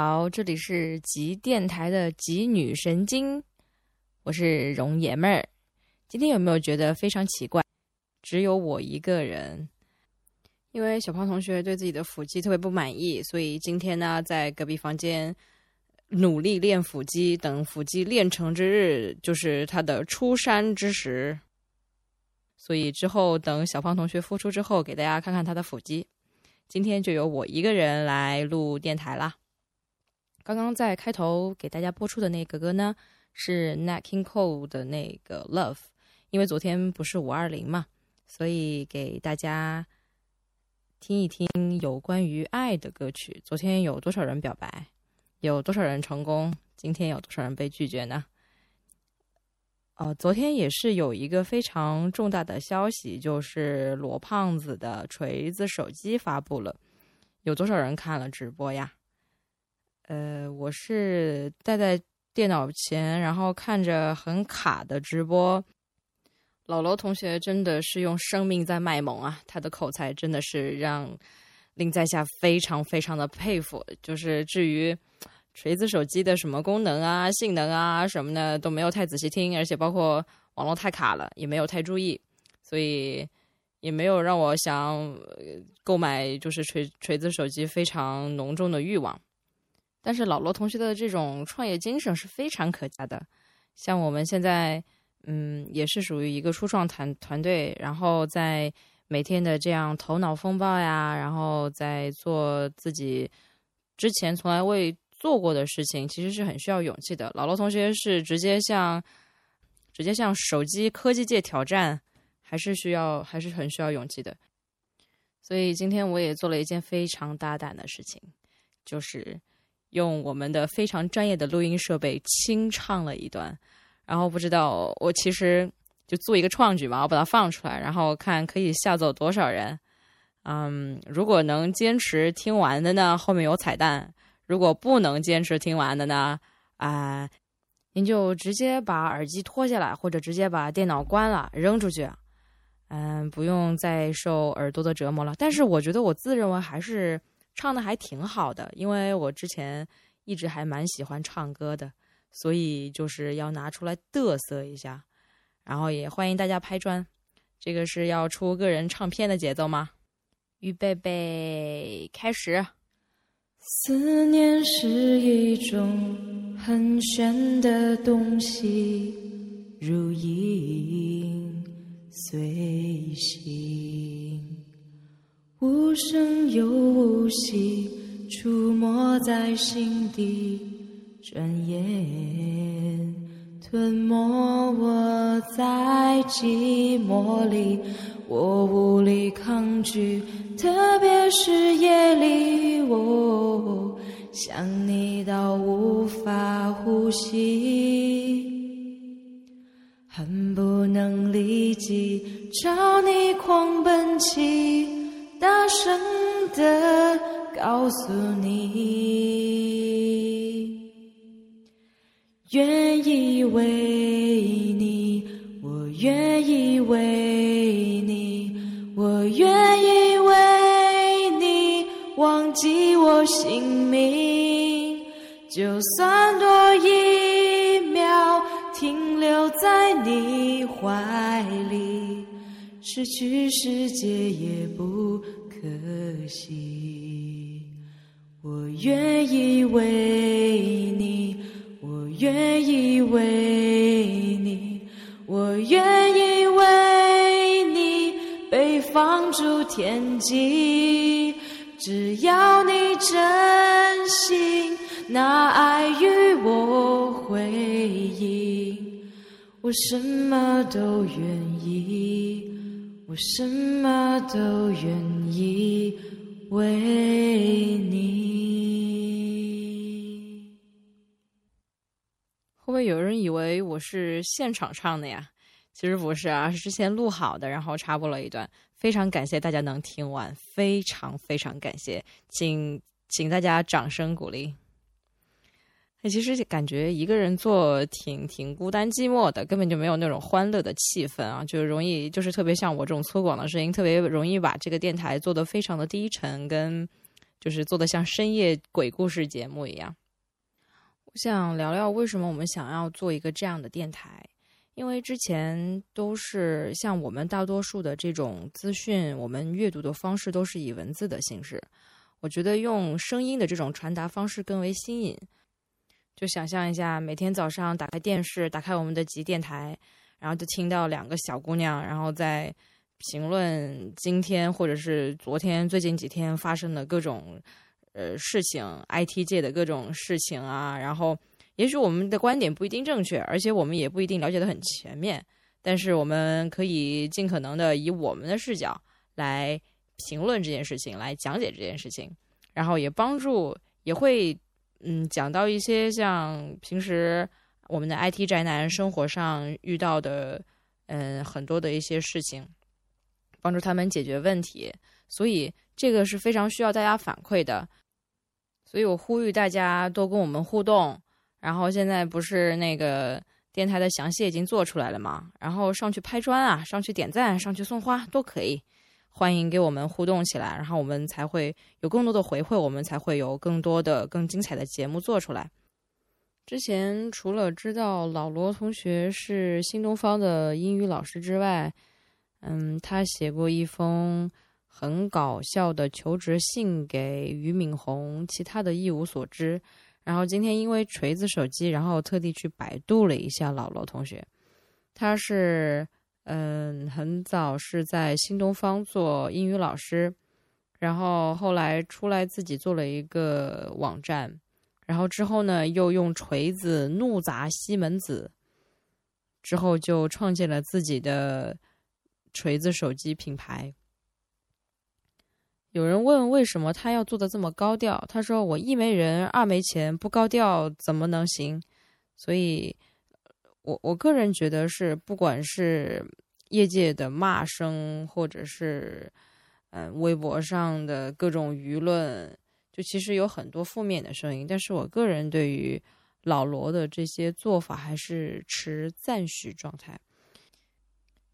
好，这里是极电台的极女神经，我是容爷们儿。今天有没有觉得非常奇怪？只有我一个人，因为小胖同学对自己的腹肌特别不满意，所以今天呢，在隔壁房间努力练腹肌，等腹肌练成之日，就是他的出山之时。所以之后等小胖同学复出之后，给大家看看他的腹肌。今天就由我一个人来录电台啦。刚刚在开头给大家播出的那个歌呢，是 Nat King Cole 的那个 Love，因为昨天不是五二零嘛，所以给大家听一听有关于爱的歌曲。昨天有多少人表白？有多少人成功？今天有多少人被拒绝呢？哦，昨天也是有一个非常重大的消息，就是罗胖子的锤子手机发布了。有多少人看了直播呀？呃，我是待在电脑前，然后看着很卡的直播。老罗同学真的是用生命在卖萌啊！他的口才真的是让令在下非常非常的佩服。就是至于锤子手机的什么功能啊、性能啊什么的都没有太仔细听，而且包括网络太卡了也没有太注意，所以也没有让我想购买就是锤锤子手机非常浓重的欲望。但是老罗同学的这种创业精神是非常可嘉的，像我们现在，嗯，也是属于一个初创团团队，然后在每天的这样头脑风暴呀，然后在做自己之前从来未做过的事情，其实是很需要勇气的。老罗同学是直接向直接向手机科技界挑战，还是需要还是很需要勇气的。所以今天我也做了一件非常大胆的事情，就是。用我们的非常专业的录音设备清唱了一段，然后不知道我其实就做一个创举嘛，我把它放出来，然后看可以吓走多少人。嗯，如果能坚持听完的呢，后面有彩蛋；如果不能坚持听完的呢，啊，您就直接把耳机脱下来，或者直接把电脑关了扔出去。嗯，不用再受耳朵的折磨了。但是我觉得我自认为还是。唱的还挺好的，因为我之前一直还蛮喜欢唱歌的，所以就是要拿出来嘚瑟一下，然后也欢迎大家拍砖。这个是要出个人唱片的节奏吗？预备备，开始。思念是一种很玄的东西，如影随形。无声又无息，出没在心底，转眼吞没我在寂寞里，我无力抗拒，特别是夜里，我想你到无法呼吸，恨不能立即朝你狂奔起。大声的告诉你，愿意为你，我愿意为你，我愿意为你忘记我姓名。就算多一秒停留在你怀，失去世界也不可惜。我愿意为你，我愿意为你，我愿意为你被放逐天际。只要你真心拿爱与我回应，我什么都愿意，我什么都愿意为你。会不会有人以为我是现场唱的呀？其实不是啊，是之前录好的，然后插播了一段。非常感谢大家能听完，非常非常感谢，请请大家掌声鼓励。那其实感觉一个人做挺挺孤单寂寞的，根本就没有那种欢乐的气氛啊，就容易就是特别像我这种粗犷的声音，特别容易把这个电台做得非常的低沉，跟就是做的像深夜鬼故事节目一样。我想聊聊为什么我们想要做一个这样的电台。因为之前都是像我们大多数的这种资讯，我们阅读的方式都是以文字的形式。我觉得用声音的这种传达方式更为新颖。就想象一下，每天早上打开电视，打开我们的集电台，然后就听到两个小姑娘，然后在评论今天或者是昨天、最近几天发生的各种呃事情，IT 界的各种事情啊，然后。也许我们的观点不一定正确，而且我们也不一定了解的很全面，但是我们可以尽可能的以我们的视角来评论这件事情，来讲解这件事情，然后也帮助，也会嗯讲到一些像平时我们的 IT 宅男生活上遇到的嗯很多的一些事情，帮助他们解决问题，所以这个是非常需要大家反馈的，所以我呼吁大家多跟我们互动。然后现在不是那个电台的详细已经做出来了吗？然后上去拍砖啊，上去点赞，上去送花都可以，欢迎给我们互动起来，然后我们才会有更多的回馈，我们才会有更多的更精彩的节目做出来。之前除了知道老罗同学是新东方的英语老师之外，嗯，他写过一封很搞笑的求职信给俞敏洪，其他的一无所知。然后今天因为锤子手机，然后特地去百度了一下老罗同学，他是嗯很早是在新东方做英语老师，然后后来出来自己做了一个网站，然后之后呢又用锤子怒砸西门子，之后就创建了自己的锤子手机品牌。有人问为什么他要做的这么高调？他说：“我一没人，二没钱，不高调怎么能行？”所以，我我个人觉得是，不管是业界的骂声，或者是嗯微博上的各种舆论，就其实有很多负面的声音。但是我个人对于老罗的这些做法还是持赞许状态，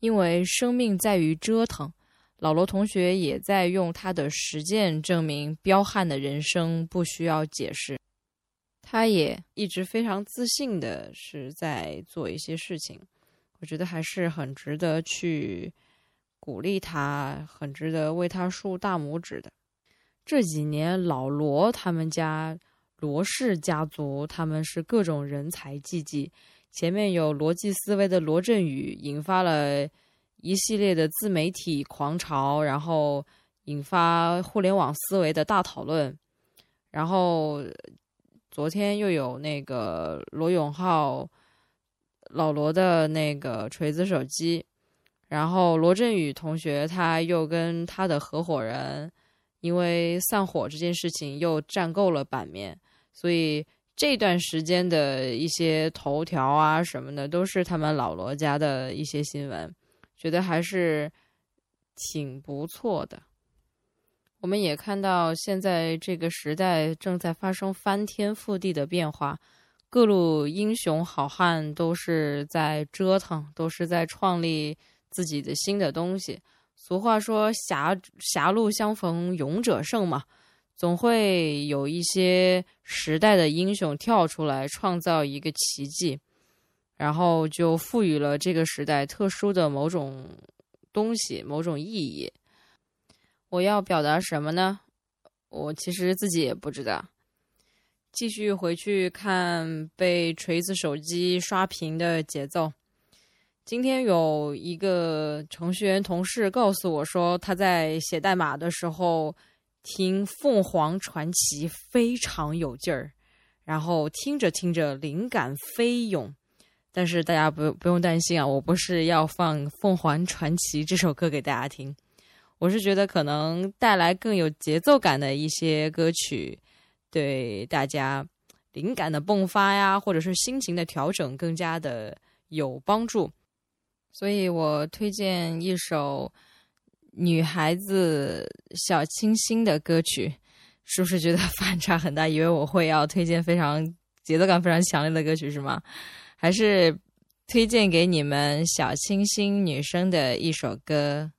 因为生命在于折腾。老罗同学也在用他的实践证明，彪悍的人生不需要解释。他也一直非常自信的是在做一些事情，我觉得还是很值得去鼓励他，很值得为他竖大拇指的。这几年，老罗他们家罗氏家族，他们是各种人才济济，前面有逻辑思维的罗振宇，引发了。一系列的自媒体狂潮，然后引发互联网思维的大讨论。然后昨天又有那个罗永浩、老罗的那个锤子手机，然后罗振宇同学他又跟他的合伙人因为散伙这件事情又占够了版面，所以这段时间的一些头条啊什么的，都是他们老罗家的一些新闻。觉得还是挺不错的。我们也看到，现在这个时代正在发生翻天覆地的变化，各路英雄好汉都是在折腾，都是在创立自己的新的东西。俗话说：“狭狭路相逢勇者胜”嘛，总会有一些时代的英雄跳出来，创造一个奇迹，然后就赋予了这个时代特殊的某种东西、某种意义。我要表达什么呢？我其实自己也不知道。继续回去看被锤子手机刷屏的节奏。今天有一个程序员同事告诉我说，他在写代码的时候听凤凰传奇非常有劲儿，然后听着听着灵感飞涌。但是大家不不用担心啊，我不是要放凤凰传奇这首歌给大家听，我是觉得可能带来更有节奏感的一些歌曲。对大家灵感的迸发呀，或者是心情的调整更加的有帮助，所以我推荐一首女孩子小清新的歌曲，是不是觉得 反差很大？以为我会要推荐非常节奏感非常强烈的歌曲是吗？还是推荐给你们小清新女生的一首歌？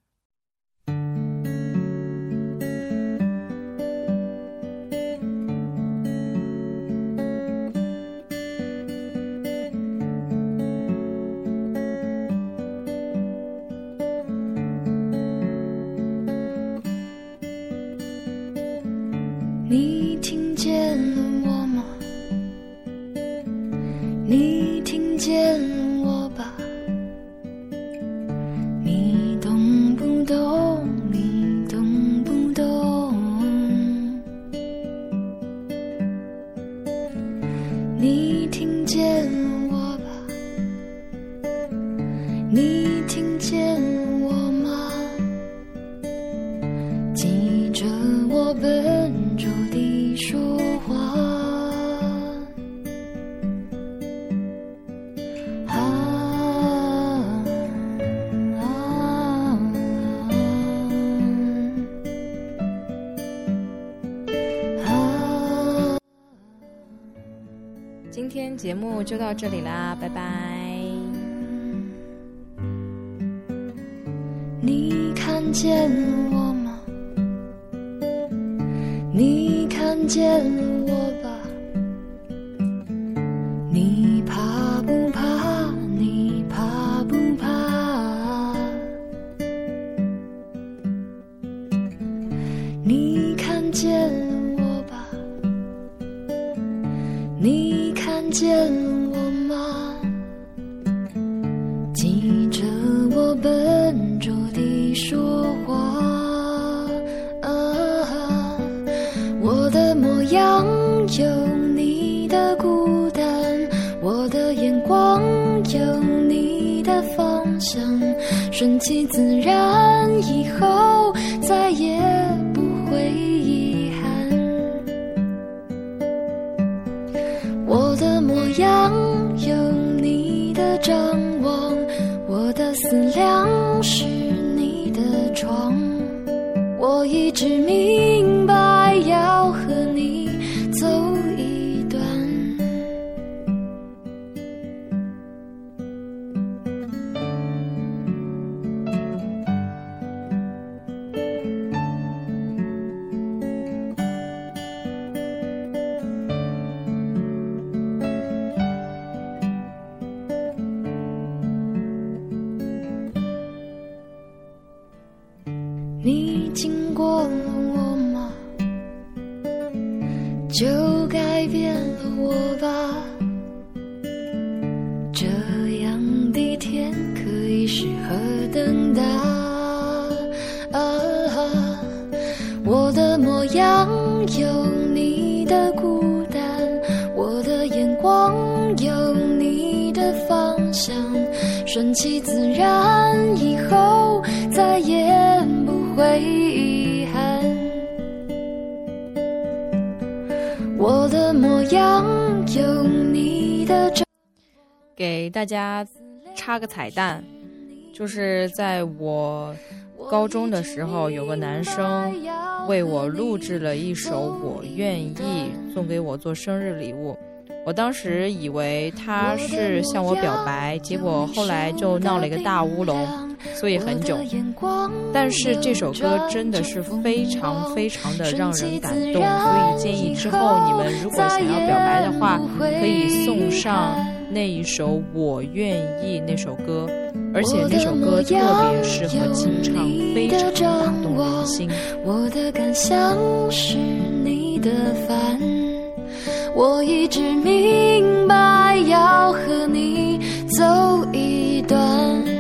你听见我吧？你听见目就到这里啦，拜拜。你看见我吗？你看见我说话。啊我的模样有你的孤单，我的眼光有你的方向，顺其自然，以后再也不会遗憾。我的模。样有你的张望，我的思量是，我一直迷你经过了我吗？就改变了我吧。这样的天可以适合等待。啊我的模样有你的孤单，我的眼光有你的方向，顺其自然，给大家插个彩蛋，就是在我高中的时候，有个男生为我录制了一首《我愿意》，送给我做生日礼物。我当时以为他是向我表白，结果后来就闹了一个大乌龙。所以很久。但是这首歌真的是非常非常的让人感动，所以建议之后你们如果想要表白的话，可以送上那一首《我愿意》那首歌，而且那首歌特别适合清唱，非常打动人心。我的感想是你的烦，我一直明白要和你走一段。